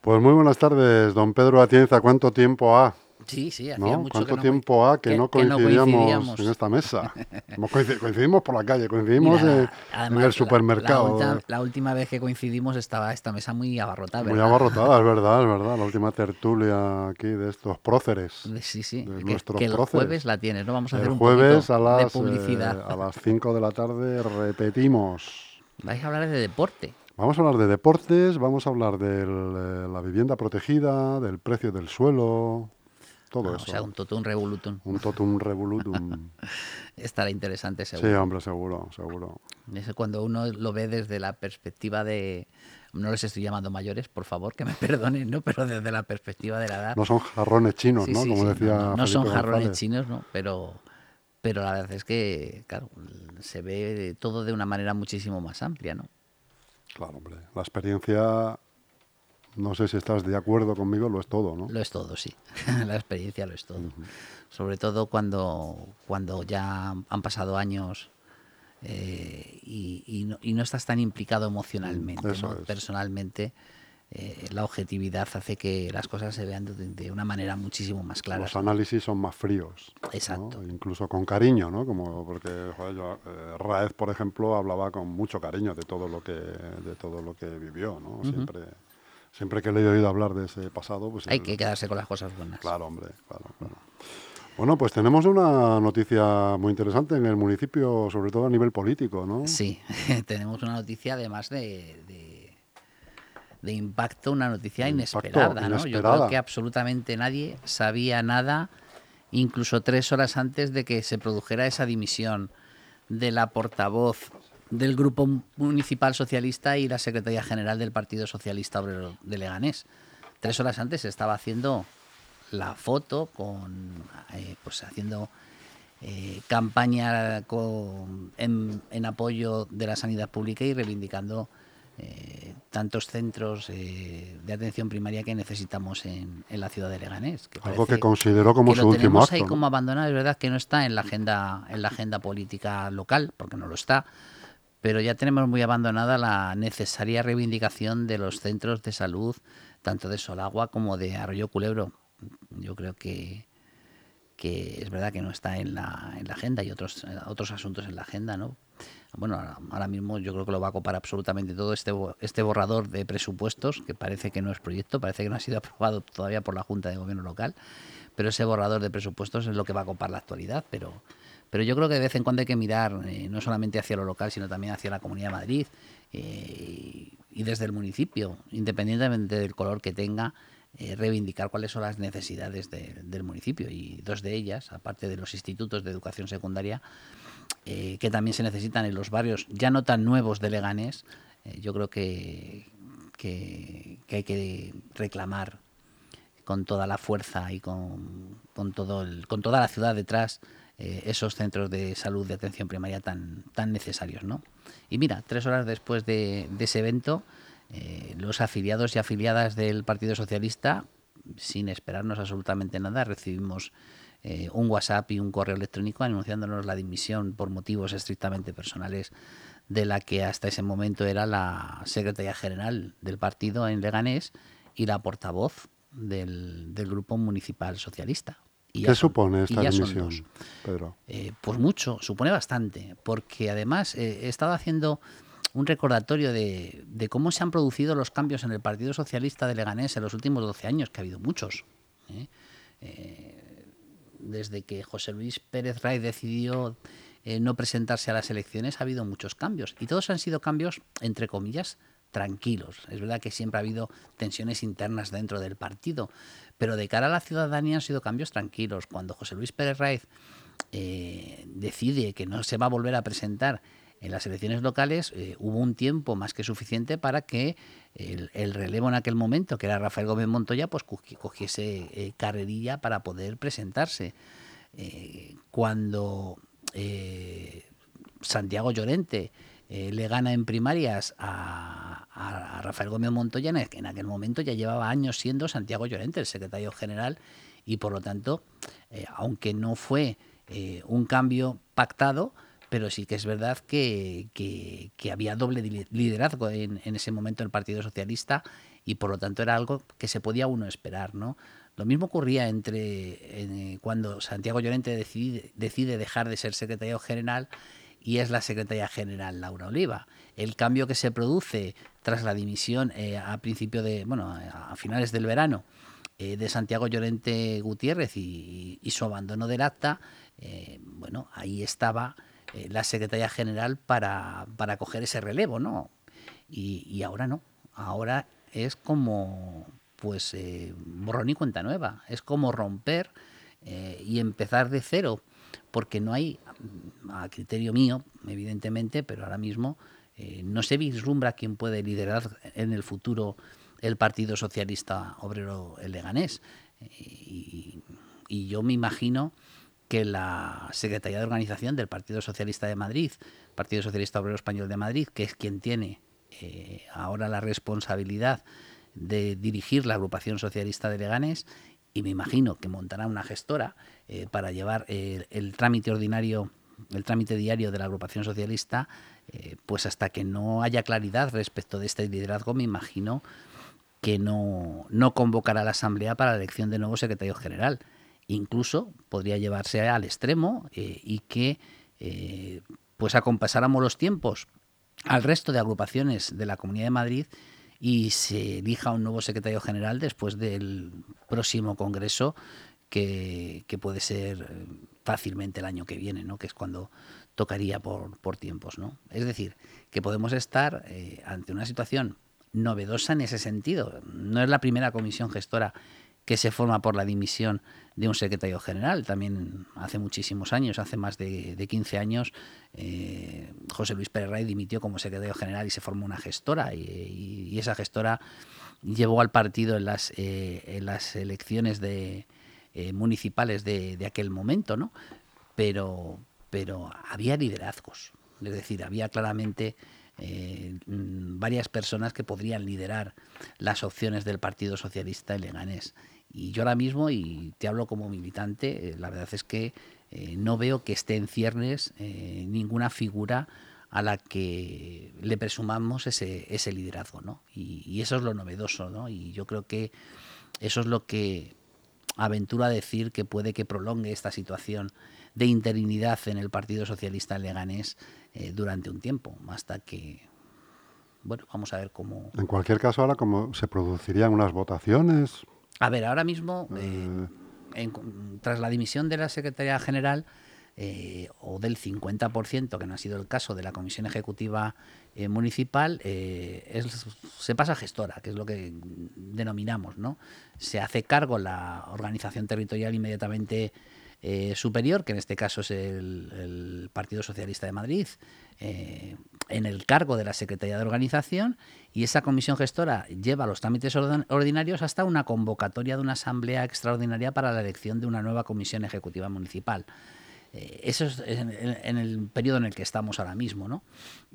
Pues muy buenas tardes, don Pedro Atienza. ¿Cuánto tiempo ha? Sí, sí, hacía ¿no? mucho ¿Cuánto que no tiempo ha que, que- no que no coincidíamos en esta mesa? Coincidimos por la calle, coincidimos Mira, eh, en el supermercado. La, ulta- la última vez que coincidimos estaba esta mesa muy abarrotada, Muy abarrotada, es verdad, es verdad. La última tertulia aquí de estos próceres. Sí, sí. de Que, nuestros que el próceres. jueves la tienes, ¿no? Vamos a hacer un jueves a las, de publicidad. eh, a las 5 de la tarde repetimos. Vais a hablar de deporte. Vamos a hablar de deportes, vamos a hablar de la vivienda protegida, del precio del suelo, todo Ah, eso. o sea, un totum revolutum. Un totum revolutum. Estará interesante sí, seguro. hombre, seguro, seguro. Es cuando uno lo ve desde la perspectiva de... No les estoy llamando mayores, por favor, que me perdonen, ¿no? Pero desde la perspectiva de la edad. No son jarrones chinos, Sí, ¿no? sí, Como sí, decía no, no son jarrones González. chinos, ¿no? Pero, pero la verdad es que, claro, se ve todo de una manera muchísimo más amplia, ¿no? Claro, hombre. La experiencia, no sé si estás de acuerdo conmigo, lo es todo, ¿no? Lo es todo, sí. la experiencia lo es todo. Sobre todo cuando, cuando ya han pasado años eh, y, y no, y no estás tan implicado emocionalmente, ¿no? personalmente. Eh, la objetividad hace que las cosas se vean de, de una manera muchísimo más clara. Los análisis son más fríos. ¿no? Exacto. Incluso con cariño, ¿no? Como porque joder, yo, eh, Raez, por ejemplo, hablaba con mucho cariño de todo lo que de todo lo que vivió, ¿no? Siempre siempre que le he oído hablar de ese pasado, pues Hay él- que quedarse con las cosas buenas. Claro, hombre, claro, claro. Bueno, pues tenemos una noticia muy interesante en el municipio, sobre todo a nivel político, ¿no? Sí, tenemos una noticia además de, de, de impacto, una noticia impacto, inesperada, ¿no? Yo creo que absolutamente nadie sabía nada, incluso tres horas antes de que se produjera esa dimisión de la portavoz del Grupo Municipal Socialista y la Secretaría General del Partido Socialista Obrero de Leganés. Tres horas antes se estaba haciendo la foto con, eh, pues haciendo eh, campaña con- en, en apoyo de la sanidad pública y reivindicando eh, tantos centros eh, de atención primaria que necesitamos en, en la ciudad de Leganés. que Algo que consideró como que su lo último tenemos acto. ahí ¿no? como abandonado. Es verdad que no está en la agenda en la agenda política local, porque no lo está. Pero ya tenemos muy abandonada la necesaria reivindicación de los centros de salud, tanto de Solagua como de Arroyo Culebro. Yo creo que, que es verdad que no está en la, en la agenda y otros, otros asuntos en la agenda, ¿no? Bueno, ahora, mismo yo creo que lo va a copar absolutamente todo este, este borrador de presupuestos, que parece que no es proyecto, parece que no ha sido aprobado todavía por la Junta de Gobierno local, pero ese borrador de presupuestos es lo que va a copar la actualidad, pero, pero yo creo que de vez en cuando hay que mirar eh, no solamente hacia lo local, sino también hacia la Comunidad de Madrid eh, y desde el municipio, independientemente del color que tenga, eh, reivindicar cuáles son las necesidades de- del municipio. Y dos de ellas, aparte de los institutos de educación secundaria, eh, que también se necesitan en los barrios ya no tan nuevos de Leganés, eh, yo creo que, que, hay que reclamar con toda la fuerza y con, con todo el- con toda la ciudad detrás eh, esos centros de salud de atención primaria tan, tan necesarios. ¿no? Y mira, tres horas después de, ese evento, los afiliados y afiliadas del Partido Socialista, sin esperarnos absolutamente nada, recibimos eh, un WhatsApp y un correo electrónico anunciándonos la dimisión por motivos estrictamente personales de la que hasta ese momento era la secretaria general del partido en Leganés y la portavoz del, del grupo municipal socialista. Y ¿Qué son- supone esta dimisión. Pedro? Eh, pues mucho, supone bastante, porque además eh, he estado haciendo un recordatorio de, de cómo se han producido los cambios en el Partido Socialista de Leganés en los últimos 12 años, que ha habido muchos. ¿eh? Desde que José Luis Pérez Ray decidió eh, no presentarse a las elecciones, ha habido muchos cambios. Y todos han sido cambios, entre comillas, tranquilos. Es verdad que siempre ha habido tensiones internas dentro del partido, pero de cara a la ciudadanía han sido cambios tranquilos. Cuando José Luis Pérez Raiz eh, decide que no se va a volver a presentar en las elecciones locales, eh, hubo un tiempo más que suficiente para que el, el relevo en aquel momento, que era Rafael Gómez Montoya, pues cogi- cogiese eh, carrerilla para poder presentarse. Eh, cuando eh, Santiago Llorente le gana en primarias a, Rafael Gómez Montoya, en en aquel momento ya llevaba años siendo Santiago Llorente el secretario general y por lo tanto, aunque no fue un cambio pactado, pero sí que es verdad que, que- había doble li- liderazgo en, ese momento el Partido Socialista y por lo tanto era algo que se podía uno esperar, ¿no? Lo mismo ocurría entre cuando Santiago Llorente decide, decide dejar de ser secretario general y es la secretaria general Laura Oliva. El cambio que se produce tras la dimisión a principio de, bueno, a finales del verano de Santiago Llorente Gutiérrez y, su abandono del acta, bueno, ahí estaba eh, la Secretaría General para, para, coger ese relevo, ¿no? Y, ahora no, ahora es como, pues, eh, borrón y cuenta nueva, es como romper eh, y empezar de cero, porque no hay, a criterio mío, evidentemente, pero ahora mismo no se vislumbra quién puede liderar en el futuro el Partido Socialista Obrero Leganés. Y, y yo me imagino que la Secretaría de Organización del Partido Socialista de Madrid, Partido Socialista Obrero Español de Madrid, que es quien tiene eh, ahora la responsabilidad de dirigir la agrupación socialista de Leganés, y me imagino que montará una gestora eh, para llevar eh, el trámite ordinario, el trámite diario de la agrupación socialista, pues hasta que no haya claridad respecto de este liderazgo, me imagino que no, no convocará la Asamblea para la elección de nuevo secretario general incluso podría llevarse al extremo eh, y que eh, pues acompasáramos los tiempos al resto de agrupaciones de la Comunidad de Madrid y se elija un nuevo secretario general después del próximo congreso que, puede ser eh, fácilmente el año que viene, ¿no? que es cuando tocaría por, por tiempos. ¿no? Es decir, que podemos estar ante una situación novedosa en ese sentido. No es la primera comisión gestora que se forma por la dimisión de un secretario general. También hace muchísimos años, hace más de, 15 años, eh, José Luis Pérez Rey dimitió como secretario general y se formó una gestora. Y, esa gestora llevó al partido en las, eh, en las elecciones de, eh, municipales de, aquel momento, ¿no? Pero, pero había liderazgos. Es decir, había claramente varias personas que podrían liderar las opciones del Partido Socialista en Leganés. Y yo ahora mismo, y te hablo como militante, eh, la verdad es que eh, no veo que esté en ciernes eh, ninguna figura a la que le presumamos ese, ese liderazgo, ¿no? Y, eso es lo novedoso, ¿no? Y yo creo que eso es lo que aventura decir que puede que prolongue esta situación de interinidad en el Partido Socialista Leganés durante un tiempo, hasta que, bueno, vamos a ver cómo... En cualquier caso, ahora como se producirían unas votaciones, a ver, ahora mismo, eh, tras la dimisión de la Secretaría General, eh, o del 50%, que no ha sido el caso de la Comisión Ejecutiva eh, Municipal, se pasa a gestora, que es lo que denominamos, ¿no? Se hace cargo la organización territorial inmediatamente superior, que en este caso es el Partido Socialista de Madrid, eh, en el cargo de la Secretaría de Organización y esa comisión gestora lleva los trámites ordinarios hasta una convocatoria de una asamblea extraordinaria para la elección de una nueva comisión ejecutiva municipal. Eh, eso es en, el periodo en el que estamos ahora mismo, ¿no?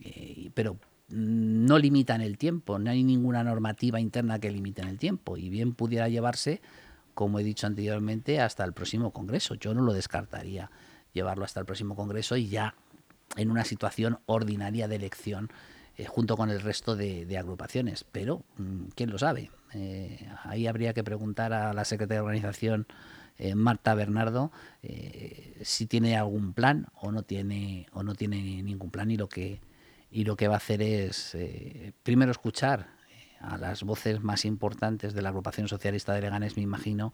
Eh, pero no limita en el tiempo, no hay ninguna normativa interna que limite en el tiempo y bien pudiera llevarse, como he dicho anteriormente, hasta el próximo Congreso. Yo no lo descartaría llevarlo hasta el próximo Congreso y ya en una situación ordinaria de elección eh, junto con el resto de, agrupaciones. Pero, mm, ¿quién lo sabe? Eh, ahí habría que preguntar a la secretaria de organización, eh, Marta Bernardo, si tiene algún plan o no tiene, o no tiene ningún plan y lo que, y lo que va a hacer es primero escuchar a las voces más importantes de la agrupación socialista de Leganes, me imagino,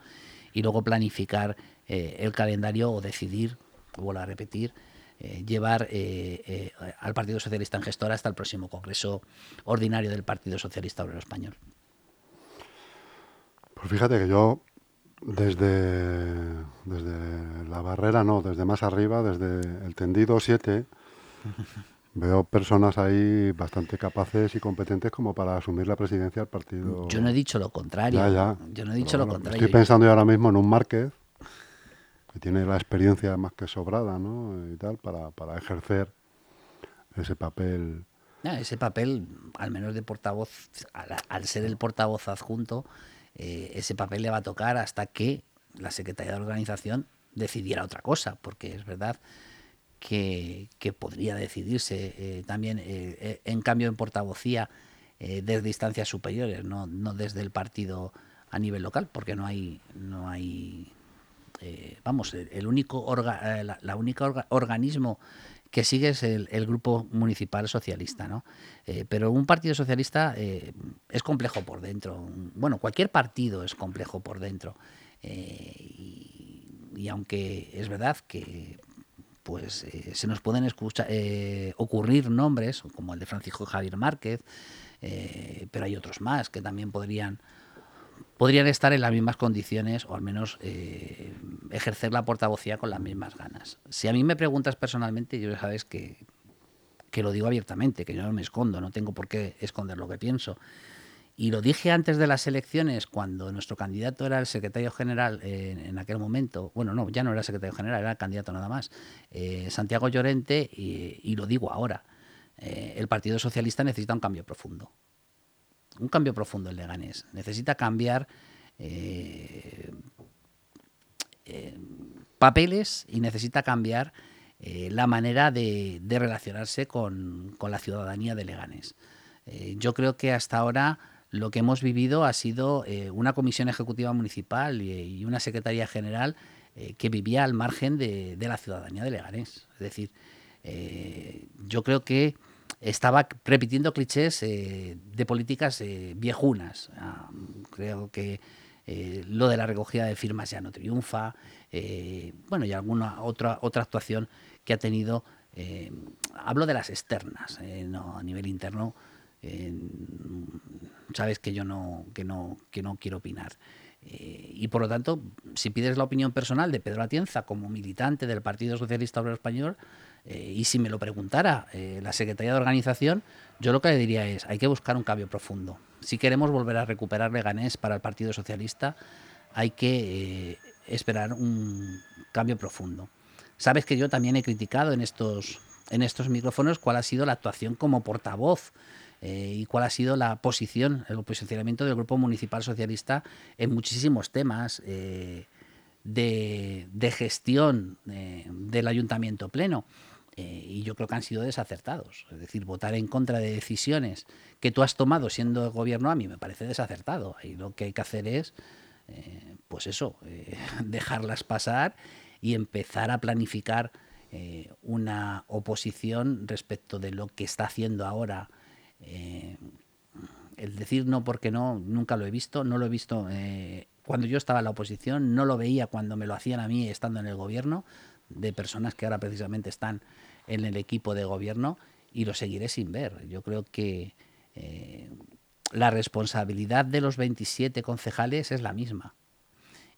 y luego planificar el calendario o decidir, vuelvo a repetir, eh, llevar eh, eh, al Partido Socialista en gestora hasta el próximo Congreso Ordinario del Partido Socialista Obrero Español. Pues fíjate que yo desde, desde la barrera, no, desde más arriba, desde el tendido 7, veo personas ahí bastante capaces y competentes como para asumir la presidencia del partido. Yo no he dicho lo contrario. Yo no he dicho lo contrario. Estoy pensando yo ahora mismo en un Márquez que tiene la experiencia más que sobrada, ¿no? Y tal, para, para ejercer ese papel. ese papel, al menos de portavoz, al, ser el portavoz adjunto, eh, ese papel le va a tocar hasta que la Secretaría de Organización decidiera otra cosa, porque es verdad que, que podría decidirse eh, también, eh, en cambio en portavocía, eh, desde instancias superiores, no, no desde el partido a nivel local, porque no hay, no hay vamos, el, único orga, la, única organismo que sigue es el, grupo municipal socialista, ¿no? pero un partido socialista es complejo por dentro. Bueno, cualquier partido es complejo por dentro. Y, aunque es verdad que pues eh, se nos pueden eh, ocurrir nombres, como el de Francisco Javier Márquez, eh, pero hay otros más que también podrían, podrían estar en las mismas condiciones o al menos ejercer la portavocía con las mismas ganas. Si a mí me preguntas personalmente, yo ya sabes que, que lo digo abiertamente, que yo no me escondo, no tengo por qué esconder lo que pienso. Y lo dije antes de las elecciones, cuando nuestro candidato era el secretario general en aquel momento, bueno, no, ya no era secretario general, era candidato nada más, eh, Santiago Llorente, y, lo digo ahora, eh, el Partido Socialista necesita un cambio profundo. Un cambio profundo en Leganés. Necesita cambiar eh, papeles y necesita cambiar la manera de, relacionarse con, con, la ciudadanía de Leganés. yo creo que hasta ahora lo que hemos vivido ha sido eh, una comisión ejecutiva municipal y, una secretaría general eh, que vivía al margen de, la ciudadanía de Leganés. Es decir, eh, yo creo que estaba repitiendo clichés de políticas viejunas. Ah, creo que lo de la recogida de firmas ya no triunfa. bueno, y alguna otra, otra actuación que ha tenido. hablo de las externas, no a nivel interno sabes que yo no, que no, que no quiero opinar. Eh, y por lo tanto, si pides la opinión personal de Pedro Atienza como militante del Partido Socialista Obrero Español, eh, y si me lo preguntara eh, la Secretaría de Organización, yo lo que le diría es, hay que buscar un cambio profundo. Si queremos volver a recuperar Leganés para el Partido Socialista, hay que esperar un cambio profundo. Sabes que yo también he criticado en estos, en estos micrófonos cuál ha sido la actuación como portavoz eh, y cuál ha sido la posición, el posicionamiento del Grupo Municipal Socialista en muchísimos temas eh, de, gestión eh, del Ayuntamiento Pleno. y yo creo que han sido desacertados. Es decir, votar en contra de decisiones que tú has tomado siendo gobierno a mí me parece desacertado. Y lo que hay que hacer es, pues eso, dejarlas pasar y empezar a planificar una oposición respecto de lo que está haciendo ahora eh, el decir no porque no, nunca lo he visto, no lo he visto eh, cuando yo estaba en la oposición, no lo veía cuando me lo hacían a mí estando en el gobierno, de personas que ahora precisamente están en el equipo de gobierno y lo seguiré sin ver. Yo creo que eh, la responsabilidad de los 27 concejales es la misma.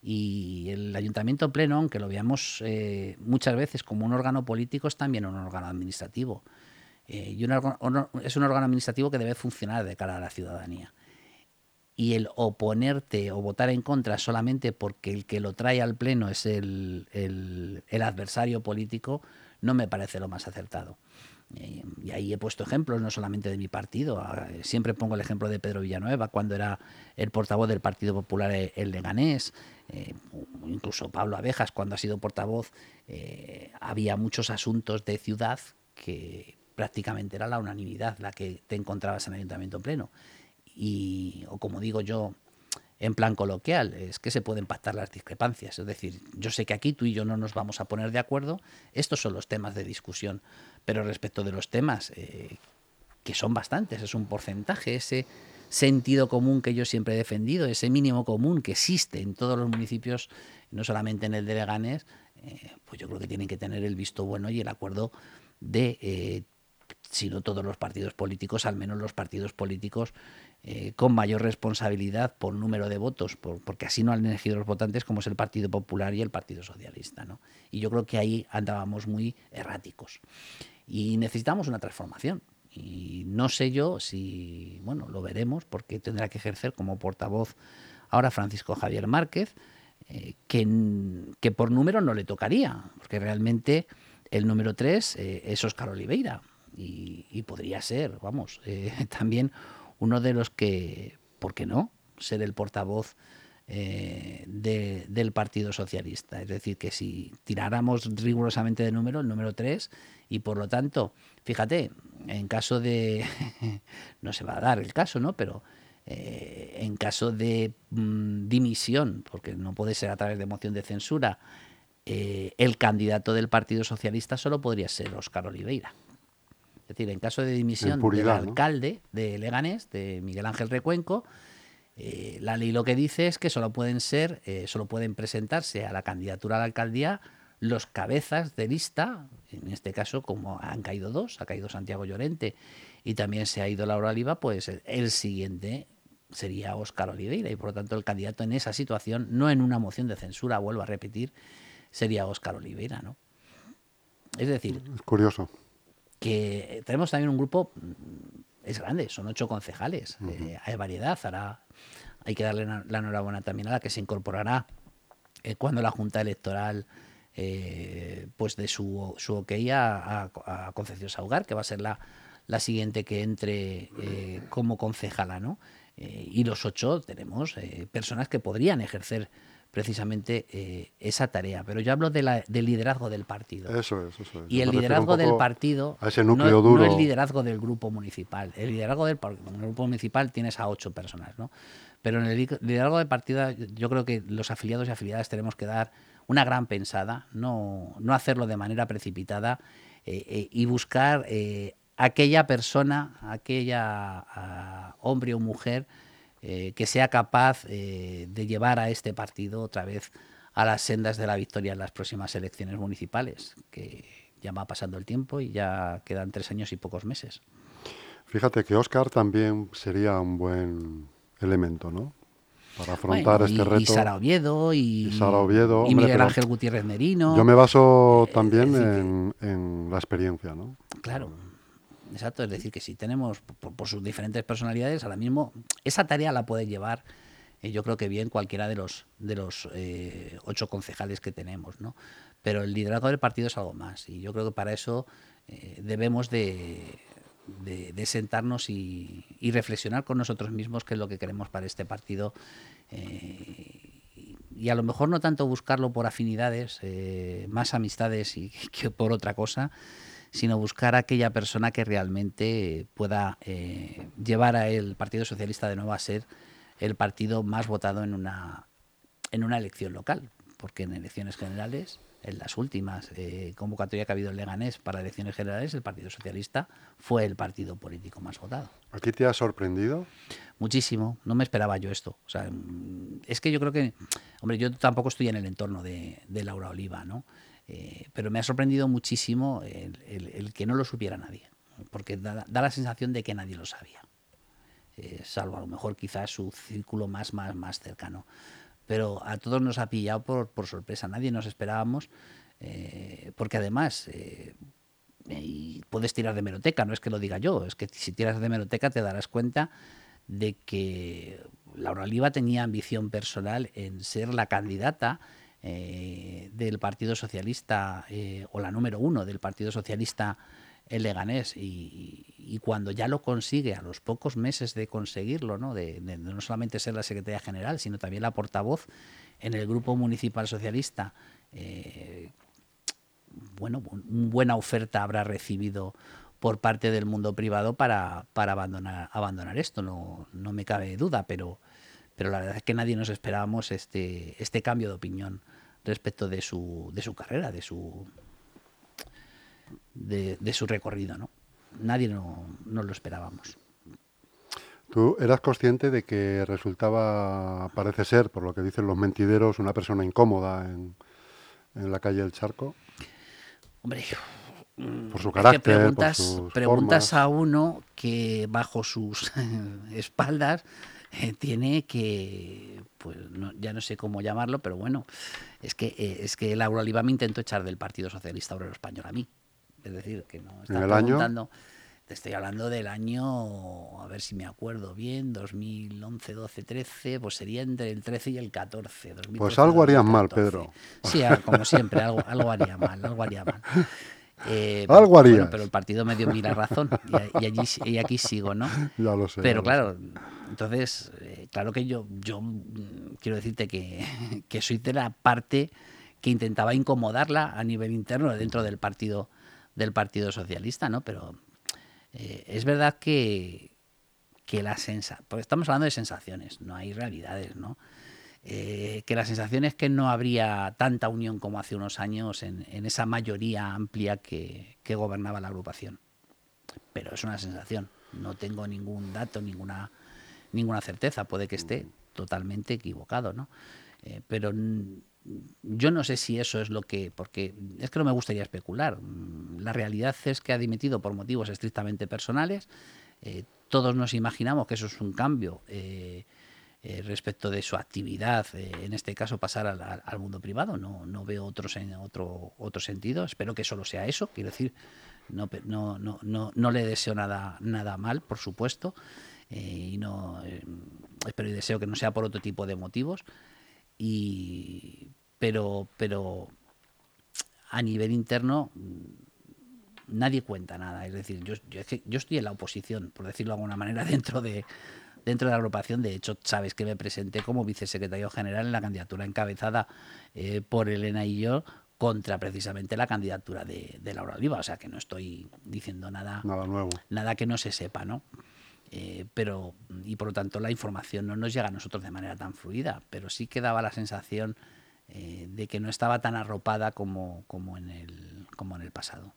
Y el ayuntamiento pleno, aunque lo veamos muchas veces como un órgano político, es también un órgano administrativo. Eh, y es un órgano administrativo que debe funcionar de cara a la ciudadanía. Y el oponerte o votar en contra solamente porque el que lo trae al Pleno es el, adversario político no me parece lo más acertado. Eh, y ahí he puesto ejemplos, no solamente de mi partido. Ah, siempre pongo el ejemplo de Pedro Villanueva, cuando era el portavoz del Partido Popular el Leganés. Eh, incluso Pablo Abejas, cuando ha sido portavoz, había muchos asuntos de ciudad que prácticamente era la unanimidad la que te encontrabas en el ayuntamiento pleno. Y, o como digo yo, en plan coloquial, es que se pueden pactar las discrepancias. Es decir, yo sé que aquí tú y yo no nos vamos a poner de acuerdo, estos son los temas de discusión, pero respecto de los temas, eh, que son bastantes, es un porcentaje, ese sentido común que yo siempre he defendido, ese mínimo común que existe en todos los municipios, no solamente en el de Leganés, eh, pues yo creo que tienen que tener el visto bueno y el acuerdo de eh, sino todos los partidos políticos, al menos los partidos políticos eh, con mayor responsabilidad por número de votos, porque así no han elegido los votantes como es el Partido Popular y el Partido Socialista. ¿no? Y yo creo que ahí andábamos muy erráticos. Y necesitamos una transformación. Y no sé yo si, bueno, lo veremos, porque tendrá que ejercer como portavoz ahora Francisco Javier Márquez, eh, que, por número no le tocaría, porque realmente el número 3 eh, es Óscar Oliveira, y, podría ser, vamos, eh, también uno de los que, ¿por qué no?, ser el portavoz eh, del Partido Socialista. Es decir, que si tiráramos rigurosamente de número, el número 3, y por lo tanto, fíjate, en caso de, no se va a dar el caso, ¿no? Pero eh, en caso de mm, dimisión, porque no puede ser a través de moción de censura, eh, el candidato del Partido Socialista solo podría ser Óscar Oliveira. Es decir, en caso de dimisión del alcalde de Leganés, de Miguel Ángel Recuenco, eh, la ley lo que dice es que solo pueden ser, solo pueden presentarse a la candidatura a la alcaldía los cabezas de lista, en este caso como han caído dos, ha caído Santiago Llorente y también se ha ido Laura Oliva, pues el, siguiente sería Óscar Oliveira y por lo tanto el candidato en esa situación, no en una moción de censura, vuelvo a repetir, sería Óscar Oliveira, ¿no? Es decir, es curioso que tenemos también un grupo mm, es grande, son ocho concejales, eh, hay variedad, ahora hay que darle la enhorabuena también a la que se incorporará eh, cuando la Junta Electoral eh, pues de su, su ok a, a, Concepción Saugar, que va a ser la, la siguiente que entre eh, como concejala, ¿no? Y los ocho tenemos personas que podrían ejercer precisamente esa tarea. Pero yo hablo de la, del liderazgo del partido. Eso es, eso Y el liderazgo del partido a ese núcleo duro. no el liderazgo del grupo municipal. El liderazgo del grupo municipal tienes a ocho personas, ¿no? Pero en el liderazgo del partido yo creo que los afiliados y afiliadas tenemos que dar una gran pensada, no, no hacerlo de manera precipitada eh, eh, y buscar eh, aquella persona, aquella ah, hombre o mujer que sea capaz de llevar a este partido otra vez a las sendas de la victoria en las próximas elecciones municipales, que ya va pasando el tiempo y ya quedan tres años y pocos meses. Fíjate que Oscar también sería un buen elemento, ¿no? para afrontar este reto. Y Sara Oviedo y, Oviedo, y Miguel Ángel Gutiérrez Merino. Yo me baso eh, también en, la experiencia, ¿no? Claro, exacto. Es decir, que si tenemos, por, sus diferentes personalidades, ahora mismo esa tarea la puede llevar, eh, yo creo que bien cualquiera de los, de los eh, ocho concejales que tenemos, ¿no? Pero el liderazgo del partido es algo más y yo creo que para eso debemos de de, sentarnos y, reflexionar con nosotros mismos qué es lo que queremos para este partido. Eh, y a lo mejor no tanto buscarlo por afinidades, eh, más amistades y que por otra cosa, sino buscar a aquella persona que realmente pueda eh, llevar a el Partido Socialista de nuevo a ser el partido más votado en una, en una elección local, porque en elecciones generales en las últimas eh, convocatorias que ha habido en Leganés para elecciones generales, el Partido Socialista fue el partido político más votado. ¿A ti te ha sorprendido? Muchísimo, no me esperaba yo esto. O sea, es que yo creo que, hombre, yo tampoco estoy en el entorno de, Laura Oliva, ¿no? Eh, pero me ha sorprendido muchísimo el, que no lo supiera nadie, porque da, la sensación de que nadie lo sabía, eh, salvo a lo mejor quizás su círculo más, más, más cercano. Pero a todos nos ha pillado por, por sorpresa, nadie nos esperábamos, eh, porque además puedes tirar de meroteca, no es que lo diga yo, es que si tiras de meroteca te darás cuenta de que Laura Oliva tenía ambición personal en ser la candidata eh, del Partido Socialista o la número uno del Partido Socialista el Leganés y, cuando ya lo consigue a los pocos meses de conseguirlo, ¿no? De, no solamente ser la secretaria general, sino también la portavoz en el grupo municipal socialista, eh, bueno, una buena oferta habrá recibido por parte del mundo privado para, para abandonar, abandonar esto, no, no me cabe duda, pero, pero la verdad es que nadie nos esperábamos este, este cambio de opinión respecto de su, de su carrera, de su, de, su recorrido. ¿no? Nadie no, lo esperábamos. ¿Tú eras consciente de que resultaba, parece ser, por lo que dicen los mentideros, una persona incómoda en, la calle del Charco? Hombre, por su carácter, preguntas, por sus preguntas a uno que bajo sus espaldas tiene que, pues ya no sé cómo llamarlo, pero bueno, es que eh, es que Laura Oliva me intentó echar del Partido Socialista Obrero Español a mí. Es decir, que no está preguntando. Te estoy hablando del año, a ver si me acuerdo bien, 2011, 12, 13, pues sería entre el 13 y el 14. pues algo harían mal, Pedro. Sí, como siempre, algo, algo haría mal, algo haría mal. Eh, Algo bueno, harías. pero el partido me dio a mí la razón y, allí, y aquí sigo, ¿no? Ya lo sé. Pero claro, entonces, eh, claro que yo, yo mm, quiero decirte que, que soy de la parte que intentaba incomodarla a nivel interno dentro del partido del Partido Socialista, ¿no? Pero eh, es verdad que, que la sensa, porque estamos hablando de sensaciones, no hay realidades, ¿no? Eh, que la sensación es que no habría tanta unión como hace unos años en, en esa mayoría amplia que, que gobernaba la agrupación pero es una sensación. No tengo ningún dato, ninguna, ninguna certeza. Puede que esté totalmente equivocado, ¿no? Eh, pero mm, yo no sé si eso es lo que, porque es que no me gustaría especular. Mm, La realidad es que ha dimitido por motivos estrictamente personales. Eh, todos nos imaginamos que eso es un cambio eh, eh, respecto de su actividad, eh, en este caso pasar al, mundo privado. No, no veo otros en otro, otro sentido. Espero que solo sea eso. Quiero decir, no, no, no, no, no le deseo nada, nada mal, por supuesto. eh, y no espero y deseo que no sea por otro tipo de motivos. Y, pero, pero a nivel interno mm, nadie cuenta nada. Es decir, yo, yo, yo estoy en la oposición, por decirlo de alguna manera, dentro de, dentro de la agrupación. De hecho, sabes que me presenté como vicesecretario general en la candidatura encabezada eh, por Elena y yo contra precisamente la candidatura de, de Laura Oliva. O sea que no estoy diciendo nada, Nada nuevo. nada que no se sepa, ¿no? Eh, pero, y por lo tanto la información no nos llega a nosotros de manera tan fluida, pero sí que daba la sensación eh, de que no estaba tan arropada como, como, en el, como en el pasado.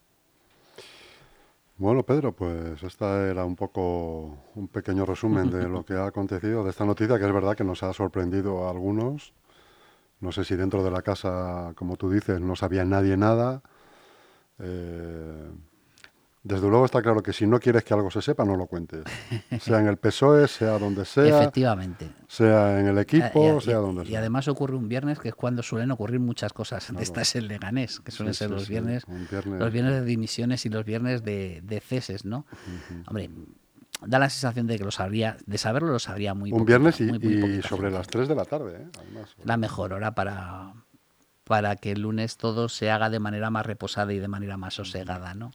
Bueno, Pedro, pues esta era un poco un pequeño resumen de lo que ha acontecido, de esta noticia, que es verdad que nos ha sorprendido a algunos. No sé si dentro de la casa, como tú dices, no sabía nadie nada. Eh, desde luego está claro que si no quieres que algo se sepa, no lo cuentes. Sea en el PSOE, sea donde sea, Efectivamente. sea en el equipo, Y- y- sea donde y sea. además ocurre un viernes que es cuando suelen ocurrir muchas cosas de estas en Leganés, que suelen Sí, ser sí, los sí, viernes, los viernes de dimisiones y los viernes de, de ceses, ¿no? Hombre, da la sensación de que lo sabría, de saberlo lo sabría muy Un poquita- viernes y, muy- muy y sobre gente. las 3 de la tarde, ¿eh? además. la mejor hora para, para que el lunes todo se haga de manera más reposada y de manera más sosegada, ¿no?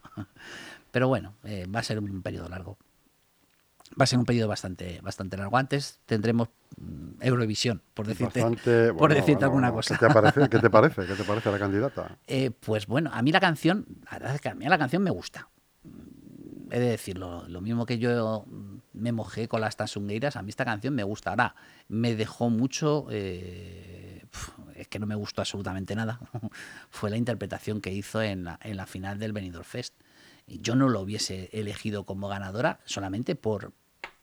Pero bueno, eh, va a ser un periodo largo. Va a ser un periodo bastante, bastante largo. Antes tendremos mm, Eurovisión, por decirte, Bastante, por bueno, decirte bueno, alguna cosa. ¿Qué te parece? ¿Qué te parece? ¿Qué te parece la candidata? Eh, pues bueno, a mí la canción, la verdad es que a mí la canción me gusta. Mm, He de decirlo, lo mismo que yo me mojé con las Tansungueiras, a mí esta canción me gusta. Ahora, me dejó mucho, eh, es que no me gustó absolutamente nada, fue la interpretación que hizo en la, en la final del Benidorm Fest. Y Yo no lo hubiese elegido como ganadora solamente por,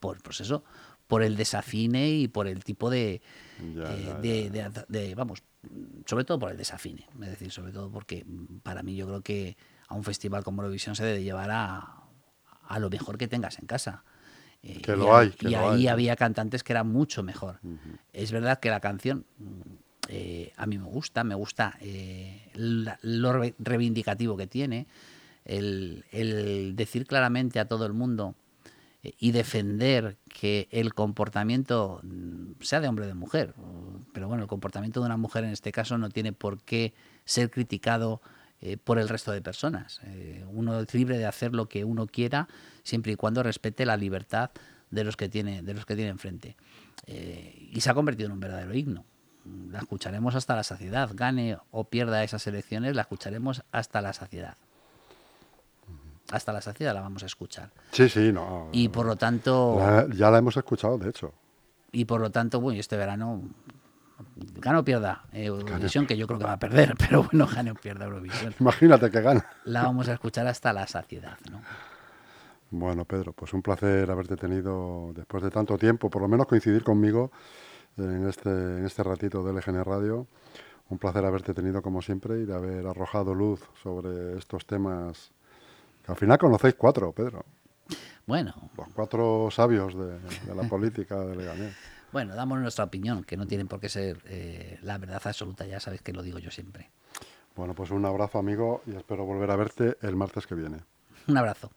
por pues eso, por el desafine y por el tipo de, Ya, eh, ya, de, de- de- vamos, sobre todo por el desafine, es decir, sobre todo porque para mí yo creo que a un festival como Eurovisión se debe llevar a, a lo mejor que tengas en casa. Eh, Que y lo a- hay, que y lo ahí había cantantes que eran mucho mejor. Es verdad que la canción mm, eh, a mí me gusta, me gusta la- lo re- reivindicativo que tiene, el, decir claramente a todo el mundo eh, y defender que el comportamiento, mm, sea de hombre o de mujer, pero bueno, el comportamiento de una mujer en este caso no tiene por qué ser criticado eh, por el resto de personas. Eh, uno es libre de hacer lo que uno quiera siempre y cuando respete la libertad de los que tiene, de los que tiene enfrente. Y se ha convertido en un verdadero himno. La escucharemos hasta la saciedad. Gane o pierda esas elecciones, la escucharemos hasta la saciedad. Hasta la saciedad la vamos a escuchar. Sí, sí, no. Y por lo tanto, La- ya la hemos escuchado, de hecho. y por lo tanto, bueno, este verano gane o pierda Eurovisión, que yo creo que va a perder, pero bueno, gane o pierda Eurovisión. Imagínate que gana. La vamos a escuchar hasta la saciedad, ¿no? Bueno, Pedro, pues un placer haberte tenido después de tanto tiempo, por lo menos coincidir conmigo en este, en este ratito de LGN Radio. Un placer haberte tenido como siempre y de haber arrojado luz sobre estos temas al final conocéis cuatro, Pedro. Bueno, Los cuatro sabios de, de la política de Leganés. bueno, damos nuestra opinión, que no tienen por qué ser eh, la verdad absoluta, ya sabes que lo digo yo siempre. Bueno, pues un abrazo amigo y espero volver a verte el martes que viene. Un abrazo.